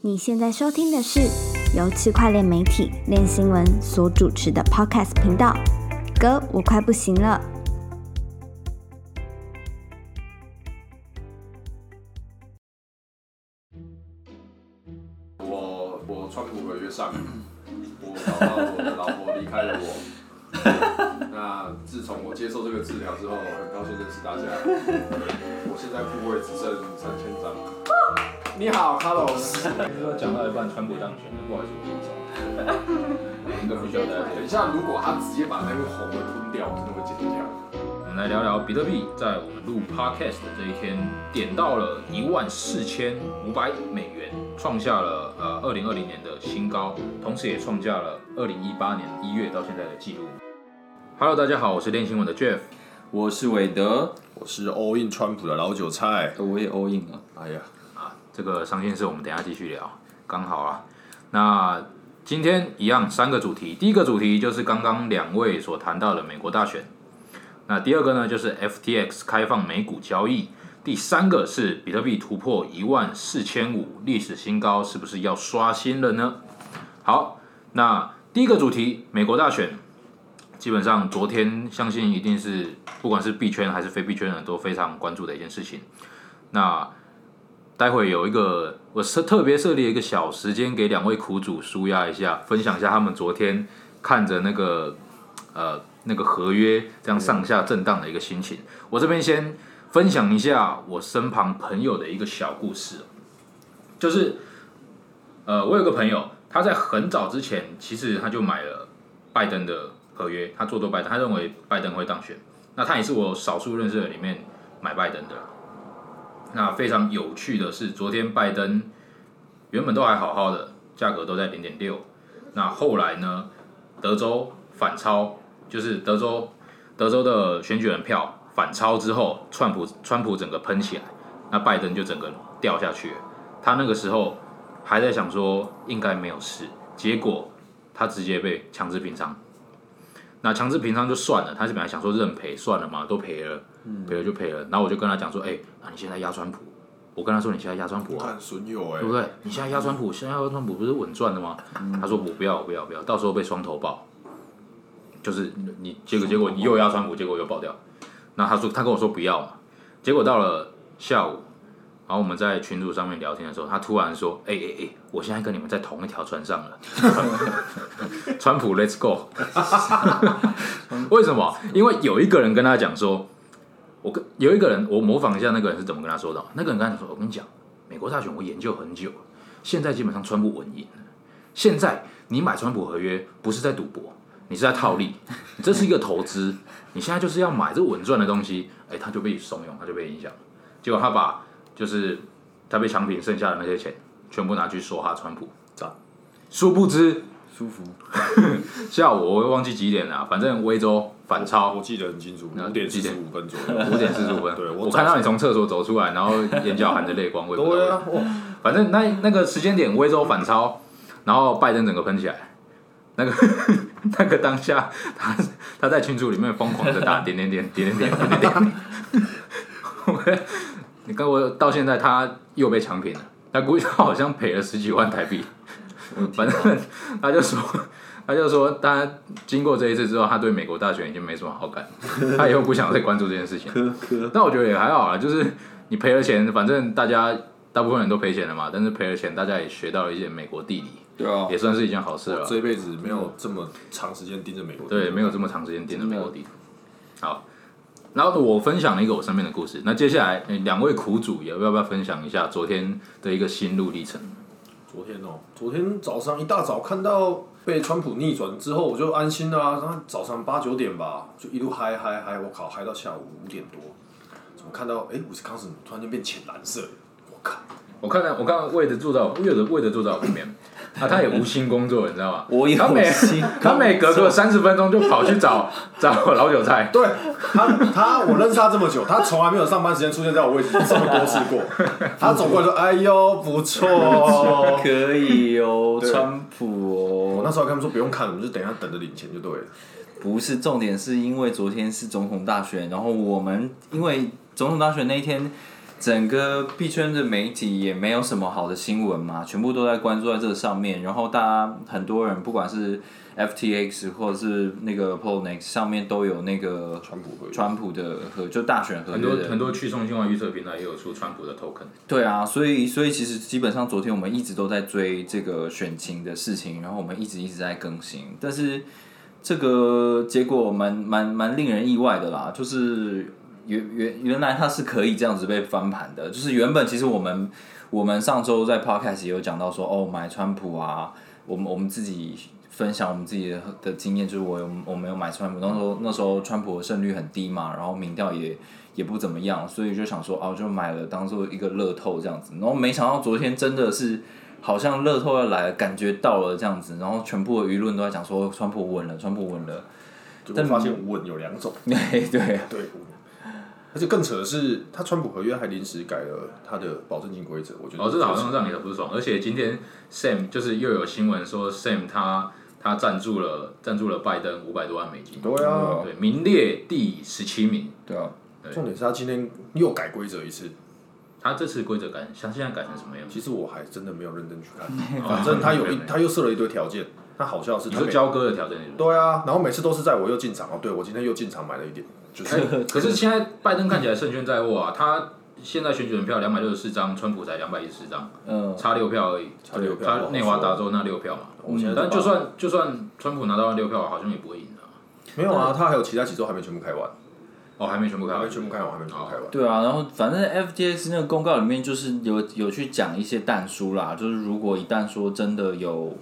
你现在收听的是由区块链媒体链新闻所主持的 Podcast 频道。哥，我快不行了。你好，Carlos。说讲到一半，川普当选了，不好意思，我先走。应该不需要大家等一下，如果他直接把那个红的吞掉，我真的会剪掉。我们来聊聊比特币在我们录 podcast 的这一天，点到了一万四千五百美元，创下了呃二零二零年的新高，同时也创下了二零一八年一月到现在的记录。Hello，大家好，我是练新闻的 Jeff。我是韦德，我是 all in 川普的老韭菜。我也 all in 了。哎呀，啊，这个伤心事我们等下继续聊，刚好啊。那今天一样三个主题，第一个主题就是刚刚两位所谈到的美国大选，那第二个呢就是 FTX 开放美股交易，第三个是比特币突破一万四千五历史新高，是不是要刷新了呢？好，那第一个主题美国大选，基本上昨天相信一定是不管是币圈还是非币圈人都非常关注的一件事情。那待会有一个，我设特别设立一个小时间给两位苦主舒压一下，分享一下他们昨天看着那个呃那个合约这样上下震荡的一个心情。我这边先分享一下我身旁朋友的一个小故事，就是呃我有个朋友，他在很早之前其实他就买了拜登的合约，他做多拜登，他认为拜登会当选。那他也是我少数认识的里面买拜登的。那非常有趣的是，昨天拜登原本都还好好的，价格都在零点六。那后来呢，德州反超，就是德州德州的选举人票反超之后，川普川普整个喷起来，那拜登就整个掉下去。他那个时候还在想说应该没有事，结果他直接被强制平仓。那强制平仓就算了，他是本来想说认赔算了嘛，都赔了，赔了就赔了。然后我就跟他讲说，哎、那你现在压川普，我跟他说你现在压川普啊，损友哎对不，对？你现在压川普，现在压川普不是稳赚的吗？他说我不要，我不要，不要，到时候被双头爆，就是你结果结果你又压川普，结果又爆掉。那他说他跟我说不要嘛，结果到了下午，然后我们在群组上面聊天的时候，他突然说，哎哎哎，我现在跟你们在同一条船上了，川普 Let's go。为什么？因为有一个人跟他讲说，我跟有一个人，我模仿一下那个人是怎么跟他说的。那个人跟他讲说，我跟你讲，美国大选我研究很久，现在基本上川普稳赢。现在你买川普合约不是在赌博，你是在套利，你这是一个投资。你现在就是要买这稳赚的东西，哎，他就被怂恿，他就被影响了。结果他把就是他被强平剩下的那些钱，全部拿去说哈川普，赞殊不知舒服。下午我会忘记几点了，反正威州反超我记得很清楚，那五点十五分左右。五点四十五分，对我我看到你从厕所走出来，然后眼角含着泪光，我也不知道为什么。啊，反正那那个时间点，威州反超，然后拜登整个喷起来，那个 那个当下，他他在群组里面疯狂的打点点点点点点点点点。我你跟我到现在他又被强平了，他估计他好像赔了十几万台币，反正他就说。他就说，他经过这一次之后，他对美国大选已经没什么好感，他以后不想再关注这件事情。但我觉得也还好啊，就是你赔了钱，反正大家大部分人都赔钱了嘛，但是赔了钱，大家也学到了一些美国地理，对啊，也算是一件好事了。这一辈子没有这么长时间盯着美国。对，没有这么长时间盯着美国地图。好，然后我分享了一个我身边的故事。那接下来呃两位苦主也要不要分享一下昨天的一个心路历程？昨天哦，昨天早上一大早看到被川普逆转之后，我就安心了啊。然后早上八九点吧，就一路嗨嗨嗨，我靠，嗨到下午五点多，怎么看到哎，威斯康星突然间变浅蓝色？我靠！我看到我看到魏德坐在我魏德魏德坐在我旁边，啊，他也无心工作，你知道吗？我有他每心他每隔个三十分钟就跑去找 找老韭菜。对他，他我认识他这么久，他从来没有上班时间出现在我位置这么多次过。他走过来说：“哎呦，不错哦。可以哦，对川普”哦。我那时候跟他们说不用看，我们就等一下等着领钱就对了。不是重点，是因为昨天是总统大选，然后我们因为总统大选那一天，整个币圈的媒体也没有什么好的新闻嘛，全部都在关注在这上面。然后大家很多人不管是 FTX 或者是那个 Poloniex 上面都有那个川普合川普的和就大选合很多很多去中心化预测平台也有出川普的 token。对啊，所以所以其实基本上昨天我们一直都在追这个选情的事情，然后我们一直一直在更新，但是这个结果蛮蛮蛮令人意外的啦，就是原原原来它是可以这样子被翻盘的，就是原本其实我们我们上周在 podcast 也有讲到说，哦买川普啊，我们我们自己。分享我们自己的的经验，就是我有我没有买川普，那时候那时候川普的胜率很低嘛，然后民调也也不怎么样，所以就想说哦，就买了当做一个乐透这样子，然后没想到昨天真的是好像乐透要来了，感觉到了这样子，然后全部的舆论都在讲说川普稳了，川普稳了，就会发现稳有两种，对 对。对，而且更扯的是，他川普合约还临时改了他的保证金规则，我觉得哦，这个好像让你很不爽。而且今天 Sam 就是又有新闻说 Sam 他他赞助了赞助了拜登五百多万美金，对啊，对，名列第十七名。对啊，重点是他今天又改规则一次，他这次规则改，像现在改成什么样？其实我还真的没有认真去看，反正他有一他又设了一堆条件，那好笑的是他每你说交割的条件是什么？对啊，然后每次都是在我又进场哦，对我今天又进场买了一点，就是哎可是现在拜登看起来胜券在握啊，他现在选举人票两百六十四张，川普才两百一十四张，嗯，差六票而已。差六票他内华达州那六票嘛，我现在但就算就算川普拿到那六票，好像也不会赢啊。没有啊，他还有其他几周还没全部开完，哦，还没全部开还完没全部开完，还没全部开完。对啊，然后反正 FTX 那个公告里面就是有有去讲一些弹书啦，就是如果一旦说真的有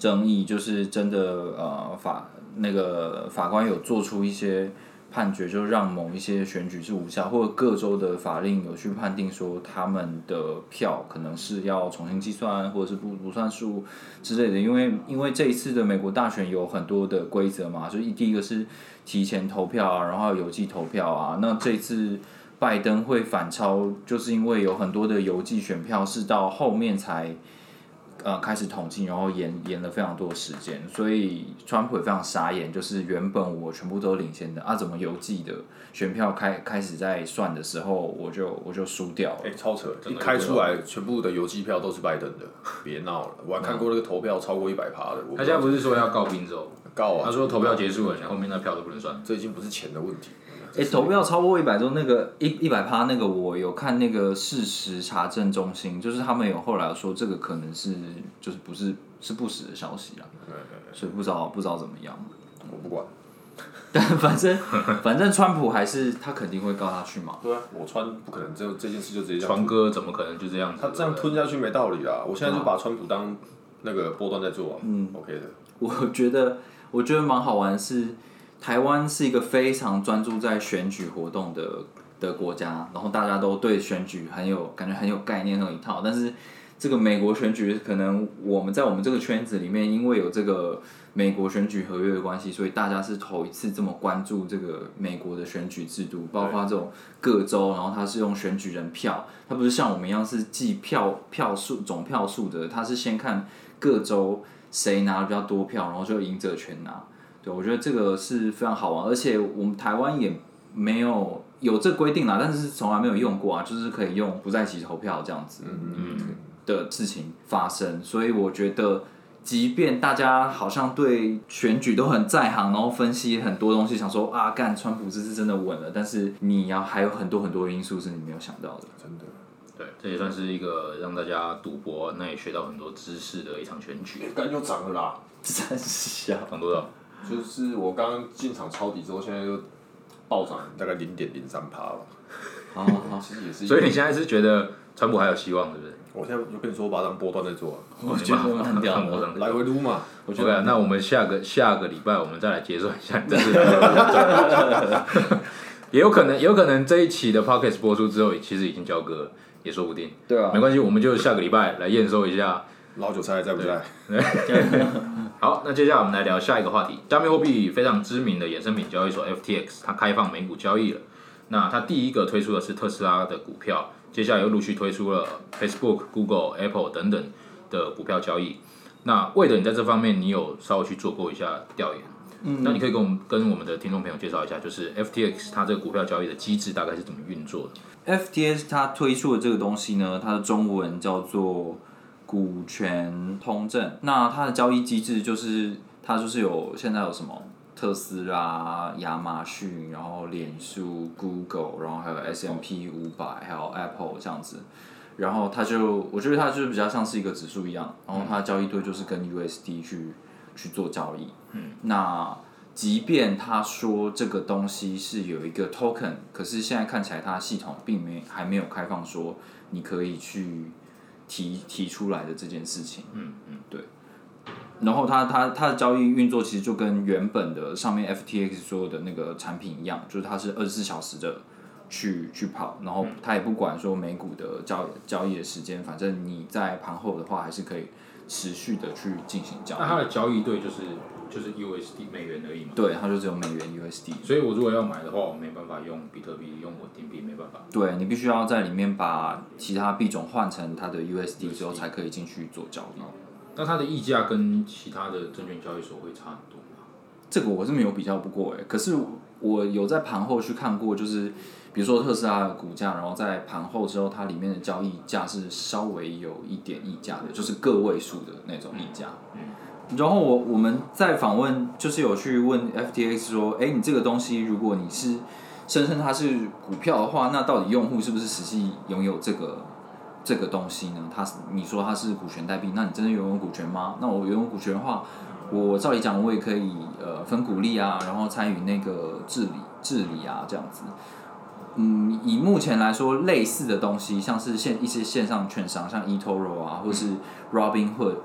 争议，就是真的呃法那个法官有做出一些判决，就让某一些选举是无效，或者各州的法令有去判定说他们的票可能是要重新计算，或者是不不算数之类的，因为因为这一次的美国大选有很多的规则嘛，就是第一个是提前投票啊，然后邮寄投票啊，那这次。拜登会反超，就是因为有很多的邮寄选票是到后面才呃开始统计，然后延延了非常多的时间，所以川普也非常傻眼，就是原本我全部都领先的啊，怎么邮寄的选票开开始在算的时候，我就我就输掉了。哎、超扯！一开出来，全部的邮寄票都是拜登的，别闹了！我还看过那个投票超过一百趴的，他现在不是说要告宾州，告啊！他说投票结束了，后面那票都不能算。这已经不是钱的问题。哎、投票超过一百周，那个一一百趴那个，我有看那个事实查证中心，就是他们有后来说这个可能是就是不是是不实的消息啦，所以不知道不知道怎么样。我不管。但反正反正川普还是他肯定会告他去嘛。对啊，我川不可能这这件事就直接这样川哥怎么可能就这样子？他这样吞下去没道理啊！我现在就把川普当那个波段在做啊，嗯，OK 的。我觉得我觉得蛮好玩是，台湾是一个非常专注在选举活动的的国家，然后大家都对选举很有感觉很有概念那一套，但是这个美国选举可能我们在我们这个圈子里面，因为有这个美国选举合约的关系，所以大家是头一次这么关注这个美国的选举制度，包括这种各州，然后它是用选举人票，它不是像我们一样是计票票数总票数的，它是先看各州谁拿的比较多票，然后就赢者全拿。对，我觉得这个是非常好玩，而且我们台湾也没有有这规定啦，但是从来没有用过啊，就是可以用不在籍投票这样子的事情发生，所以我觉得。即便大家好像对选举都很在行，然后分析很多东西，想说啊，干川普这次真的稳了，但是你要还有很多很多因素是你没有想到的。真的。对，这也算是一个让大家赌博，那也学到很多知识的一场选举。干又涨了啦！真是啊！涨多少？就是我刚刚进场抄底之后，现在又暴涨大概零点零三趴吧。好好 好，其实也是。所以你现在是觉得川普还有希望，是不是？我现在就跟你说，我把它当波段在做啊，我觉得蛮屌的。我当来回撸嘛。我觉 OK，得啊那我们下个下个礼拜我们再来结算一下你这次的。也有可能，有可能这一期的 Podcast 播出之后，其实已经交割了，也说不定。对啊没，关系，我们就下个礼拜来验收一下。老韭菜还在不在？好，那接下来我们来聊下一个话题，加密货币非常知名的衍生品交易所 FTX，它开放美股交易了。那它第一个推出的是特斯拉的股票，接下来又陆续推出了 Facebook、Google、Apple 等等的股票交易。那为了你在这方面，你有稍微去做过一下调研？嗯，那你可以跟我们跟我们的听众朋友介绍一下，就是 FTX 它这个股票交易的机制大概是怎么运作的？？FTX 它推出的这个东西呢，它的中文叫做股权通证。那它的交易机制就是它就是有现在有什么特斯拉、亚马逊，然后脸书、Google，然后还有 S M P 五百，还有 Apple 这样子。然后它就我觉得它就是比较像是一个指数一样，然后它的交易对就是跟 USD 去去做交易。嗯，那即便他说这个东西是有一个 token，可是现在看起来它系统并没还没有开放说你可以去提提出来的这件事情。嗯嗯，对。然后它它它的交易运作其实就跟原本的上面 FTX 所有的那个产品一样，就是它是二十四小时的去去跑，然后它也不管说美股的交交易的时间，反正你在盘后的话还是可以持续的去进行交易。那它的交易对就是就是 USD 美元而已嘛。对，它就只有美元 USD。所以我如果要买的话，我没办法用比特币，用稳定币没办法。对你必须要在里面把其他币种换成它的 USD 之后，才可以进去做交易。那它的溢价跟其他的证券交易所会差很多吗？这个我是没有比较不过哎，可是我有在盘后去看过，就是比如说特斯拉的股价，然后在盘后之后，它里面的交易价是稍微有一点溢价的，就是个位数的那种溢价。然后我我们在访问，就是有去问 FTX 说，哎，你这个东西如果你是声称它是股票的话，那到底用户是不是实际拥有这个这个东西呢？它你说它是股权代币，那你真的拥有股权吗？那我拥有股权的话，我照理讲我也可以呃分股利啊，然后参与那个治理治理啊这样子。嗯，以目前来说，类似的东西，像是线一些线上券商，像 eToro 啊，或是 Robinhood，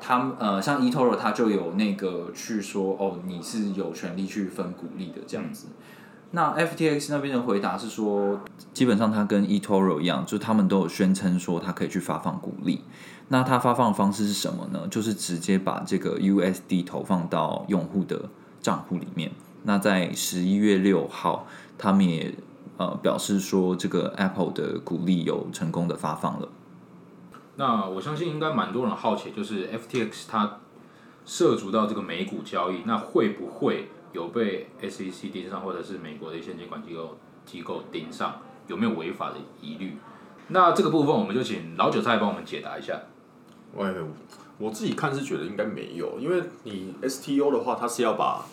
他们呃，像 eToro 他就有那个去说，哦，你是有权利去分股利的这样子。那 FTX 那边的回答是说，基本上它跟 eToro 一样，就他们都有宣称说它可以去发放股利。那它发放的方式是什么呢？就是直接把这个 USD 投放到用户的账户里面。那在十一月六号，他们也呃表示说，这个 Apple 的股利有成功的发放了。那我相信应该蛮多人好奇，就是 FTX 它涉足到这个美股交易，那会不会有被 SEC 盯上，或者是美国的一些监管机构机构盯上，有没有违法的疑虑？那这个部分我们就请老韭菜帮我们解答一下。喂，我自己看是觉得应该没有，因为你 STO 的话，它是要把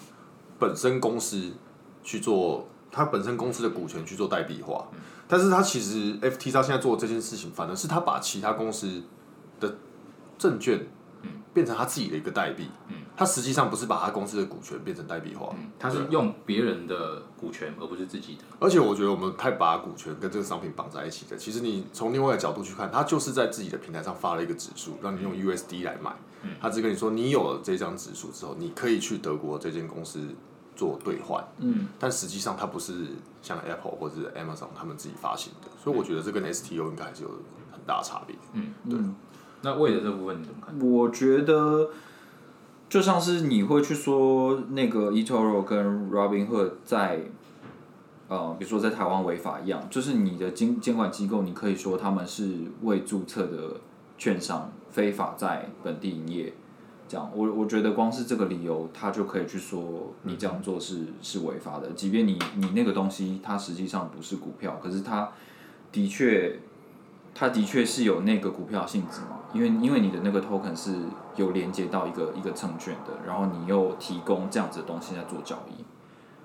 本身公司去做，它本身公司的股权去做代币化，但是他其实 FT 它现在做的这件事情，反而是他把其他公司的证券，变成他自己的一个代币，他实际上不是把他公司的股权变成代币化，他是用别人的股权，而不是自己的。而且我觉得我们太把股权跟这个商品绑在一起的。其实你从另外一个角度去看，他就是在自己的平台上发了一个指数，让你用 USD 来买。他只跟你说，你有了这张指数之后，你可以去德国这间公司做兑换。嗯，但实际上它不是像 Apple 或者是 Amazon 他们自己发行的，所以我觉得这跟 STO 应该还是有很大差别。嗯，对。那为了这部分你怎么看？我觉得就像是你会去说那个 eToro 跟 Robinhood 在呃，比如说在台湾违法一样，就是你的监监管机构，你可以说他们是未注册的券商非法在本地营业。这样，我我觉得光是这个理由，他就可以去说你这样做是是违法的，即便你你那个东西它实际上不是股票，可是它的确它的确是有那个股票性质嘛，因为因为你的那个 token 是有连接到一个一个证券的，然后你又提供这样子的东西在做交易，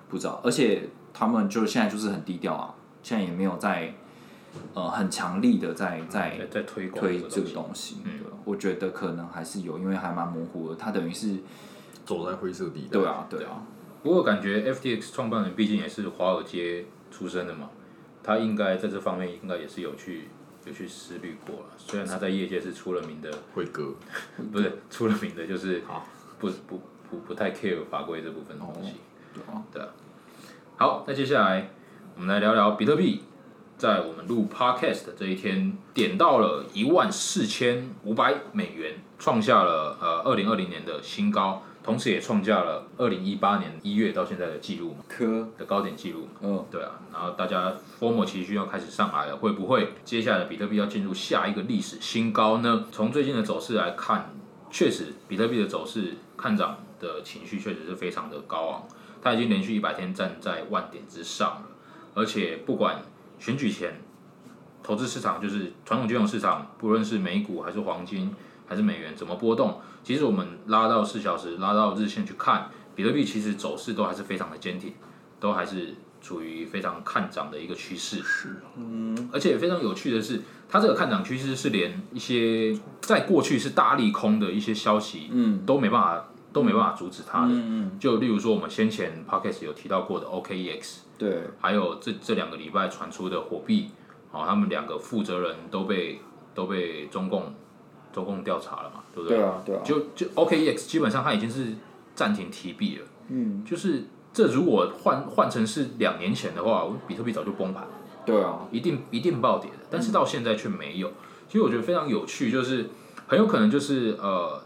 不知道，而且他们就现在就是很低调啊，现在也没有在呃很强力的在在在在推广推这这个东西，嗯，我觉得可能还是有，因为还蛮模糊的，它等于是走在灰色地带。对啊对啊，不过感觉 FTX 创办人毕竟也是华尔街出身的嘛，他应该在这方面应该也是有去有去思虑过了。虽然他在业界是出了名的，会割。不是出了名的，就是不不不不太 care 法规这部分的东西。对啊，对啊。好，那接下来我们来聊聊比特币，在我们录 podcast 的这一天，点到了一万四千五百美元，创下了呃二零二零年的新高，同时也创下了二零一八年一月到现在的记录嘛科的高点记录。嗯对啊，然后大家 formal 期需要开始上来了，会不会接下来比特币要进入下一个历史新高呢？从最近的走势来看，确实比特币的走势看涨的情绪确实是非常的高昂，它已经连续一百天站在万点之上了，而且不管选举前，投资市场就是传统金融市场，不论是美股还是黄金还是美元怎么波动，其实我们拉到四小时、拉到日线去看，比特币其实走势都还是非常的坚挺，都还是处于非常看涨的一个趋势。是，嗯，而且非常有趣的是，它这个看涨趋势是连一些在过去是大利空的一些消息，嗯，都没办法都没办法阻止它的。嗯嗯。就例如说我们先前 podcast 有提到过的 OKEX，对，还有这这两个礼拜传出的火币。哦，他们两个负责人都被都被中共中共调查了嘛，对不对？对啊，对啊。就就 OKEX 基本上它已经是暂停提币了。嗯。就是这如果换换成是两年前的话，比特币早就崩盘。对啊。一定一定暴跌的，但是到现在却没有。其实我觉得非常有趣，就是很有可能就是呃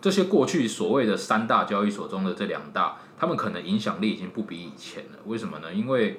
这些过去所谓的三大交易所中的这两大，他们可能影响力已经不比以前了。为什么呢？因为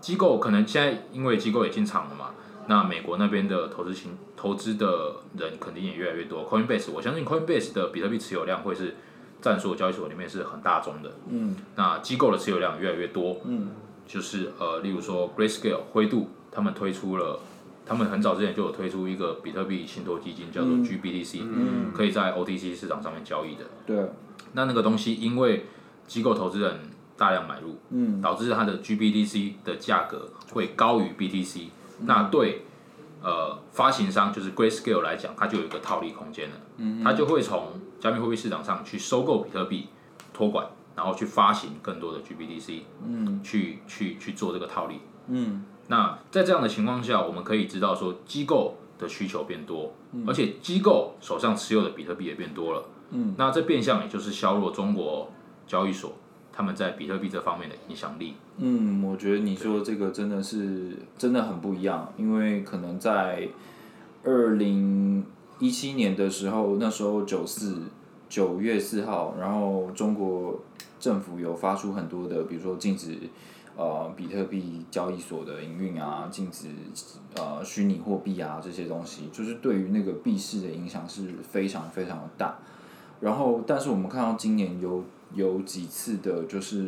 机构可能现在因为机构也进场了嘛，那美国那边的投资型投资的人肯定也越来越多。Coinbase，我相信 Coinbase 的比特币持有量会是占所有交易所里面是很大宗的。嗯，那机构的持有量越来越多。嗯，就是呃，例如说 Grayscale 灰度，他们推出了，他们很早之前就有推出一个比特币信托基金，叫做 GBTC，嗯，可以在 OTC 市场上面交易的。对，那那个东西因为机构投资人。大量买入，嗯，导致它的 GBDC 的价格会高于 BTC，那对呃发行商就是 Grayscale 来讲，它就有一个套利空间了，嗯，它就会从加密货币市场上去收购比特币托管，然后去发行更多的 GBDC，嗯，去去去做这个套利，嗯，那在这样的情况下，我们可以知道说机构的需求变多，而且机构手上持有的比特币也变多了，嗯，那这变相也就是削弱中国交易所。他们在比特币这方面的影响力，嗯，我觉得你说这个真的是真的很不一样，因为可能在二零一七年的时候，那时候九四九月四号，然后中国政府有发出很多的，比如说禁止呃比特币交易所的营运啊，禁止呃虚拟货币啊这些东西，就是对于那个币市的影响是非常非常的大。然后，但是我们看到今年有。有几次的，就是，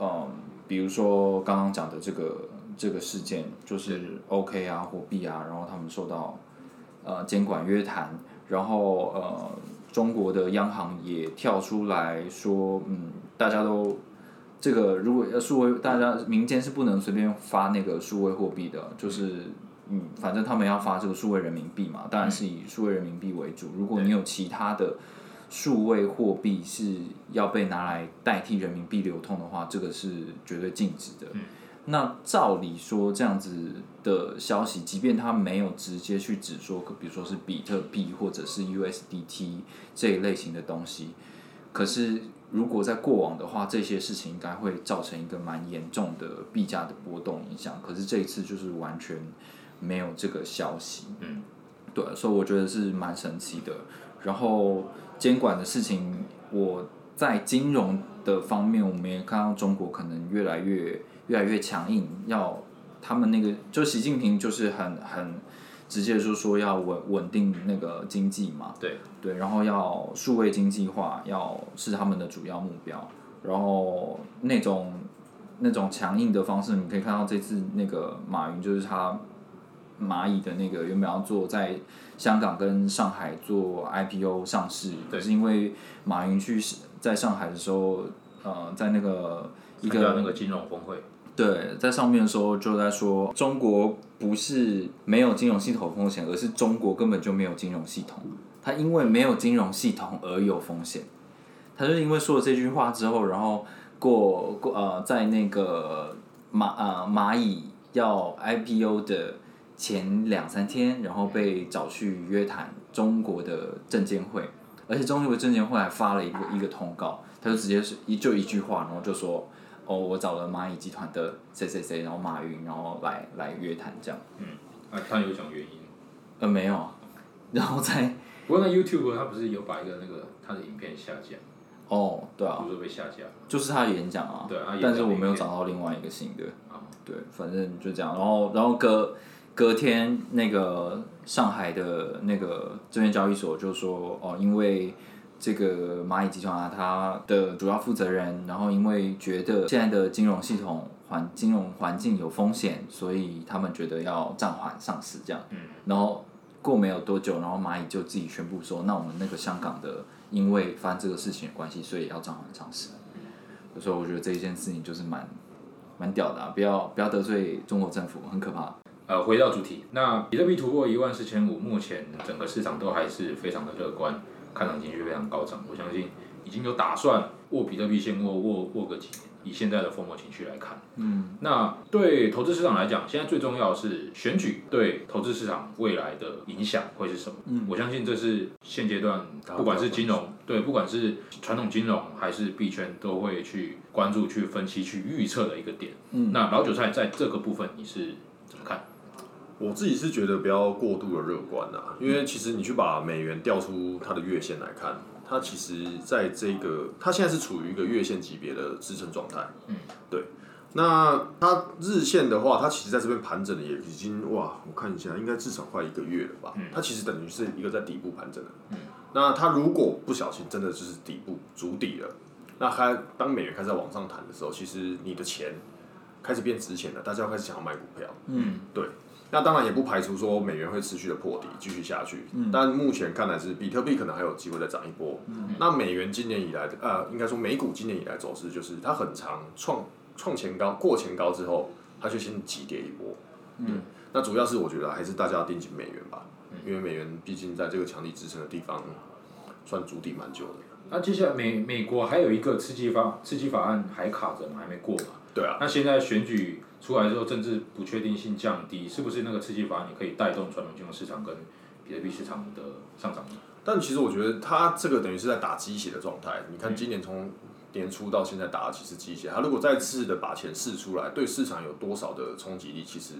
嗯，比如说刚刚讲的这个这个事件，就是 OK 啊，货币啊，然后他们受到呃监管约谈，然后呃中国的央行也跳出来说，嗯，大家都这个如果要数位，大家民间是不能随便发那个数位货币的，就是嗯，反正他们要发这个数位人民币嘛，当然是以数位人民币为主。如果你有其他的。数位货币是要被拿来代替人民币流通的话，这个是绝对禁止的。那照理说，这样子的消息，即便它没有直接去指说，比如说是比特币或者是 USDT 这一类型的东西，可是如果在过往的话，这些事情应该会造成一个蛮严重的币价的波动影响。可是这一次就是完全没有这个消息。嗯，对，所以我觉得是蛮神奇的。然后。监管的事情，我在金融的方面，我们也看到中国可能越来越越来越强硬，要他们那个就习近平就是很很直接就说要稳稳定那个经济嘛，对对，然后要数位经济化，要是他们的主要目标，然后那种那种强硬的方式，你可以看到这次那个马云就是他。蚂蚁的那个原本要做在香港跟上海做 IPO 上市，可是因为马云去在上海的时候，呃，在那个一个那个金融峰会，对，在上面的时候就在说中国不是没有金融系统风险，而是中国根本就没有金融系统，他因为没有金融系统而有风险。他就因为说了这句话之后，然后过过呃，在那个蚂呃蚂蚁要 IPO 的。前两三天，然后被找去约谈中国的证监会，而且中国的证监会还发了一个一个通告，他就直接是一就一句话，然后就说，哦，我找了蚂蚁集团的谁谁谁，然后马云，然后来来约谈这样。嗯，啊，他有讲原因？呃，没有，然后在不过那 YouTube 他不是有把一个那个他的影片下架？哦，对啊，就是被下架？就是他的演讲啊，对啊，但是我没有找到另外一个新的。啊，对，反正就这样，然后然后隔。隔天那个上海的那个证券交易所就说，哦，因为这个蚂蚁集团啊，它的主要负责人，然后因为觉得现在的金融系统环金融环境有风险，所以他们觉得要暂缓上市这样。嗯。然后过没有多久，然后蚂蚁就自己宣布说，那我们那个香港的，因为发生这个事情的关系，所以要暂缓上市。所以我觉得这一件事情就是蛮蛮屌的、啊，不要不要得罪中国政府，很可怕。呃，回到主题，那比特币突破一万四千五，目前整个市场都还是非常的乐观，看涨情绪非常高涨。我相信已经有打算握比特币现握握握个几年，以现在的疯魔情绪来看，嗯，那对投资市场来讲，现在最重要的是选举对投资市场未来的影响会是什么？嗯我相信这是现阶段不管是金融对，不管是传统金融还是币圈，都会去关注、去分析、去预测的一个点。嗯那老韭菜在这个部分你是怎么看？我自己是觉得不要过度的乐观啊，因为其实你去把美元调出它的月线来看，它其实在这个它现在是处于一个月线级别的支撑状态。嗯，对。那它日线的话，它其实在这边盘整的也已经哇，我看一下，应该至少快一个月了吧。嗯它其实等于是一个在底部盘整的。嗯。那它如果不小心真的就是底部足底了，那它当美元开始在往上弹的时候，其实你的钱开始变值钱了，大家要开始想要买股票。嗯，对，那当然也不排除说美元会持续的破底，继续下去。但目前看来是比特币可能还有机会再涨一波。那美元今年以来的呃，应该说美股今年以来走势就是它很长创创前高过前高之后，它就先急跌一波。嗯，那主要是我觉得还是大家要盯紧美元吧，因为美元毕竟在这个强力支撑的地方算筑底蛮久的。那接下来美美国还有一个刺激法刺激法案还卡着嘛，还没过嘛？对啊，那现在选举出来之后，政治不确定性降低，是不是那个刺激法案也可以带动传统金融市场跟比特币市场的上涨呢？但其实我觉得它这个等于是在打鸡血的状态。你看今年从年初到现在打的其实鸡血，它如果再次的把钱试出来，对市场有多少的冲击力，其实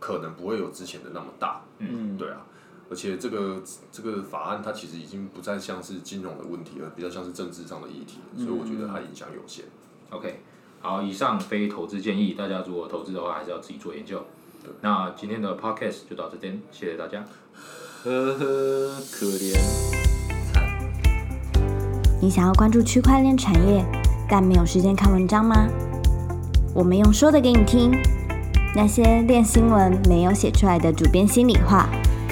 可能不会有之前的那么大。嗯，对啊，而且这个这个法案它其实已经不再像是金融的问题，了比较像是政治上的议题，所以我觉得它影响有限。OK，好，以上非投资建议，大家如果投资的话，还是要自己做研究。那今天的 Podcast 就到这边，谢谢大家。呵呵，可怜，惨。你想要关注区块链产业，但没有时间看文章吗？我们用说的给你听，那些练新闻没有写出来的主编心里话，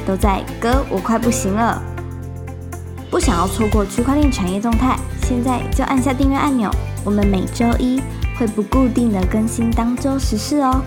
都在哥我快不行了。不想要错过区块链产业动态，现在就按下订阅按钮。我们每周一会不固定的更新当周时事哦。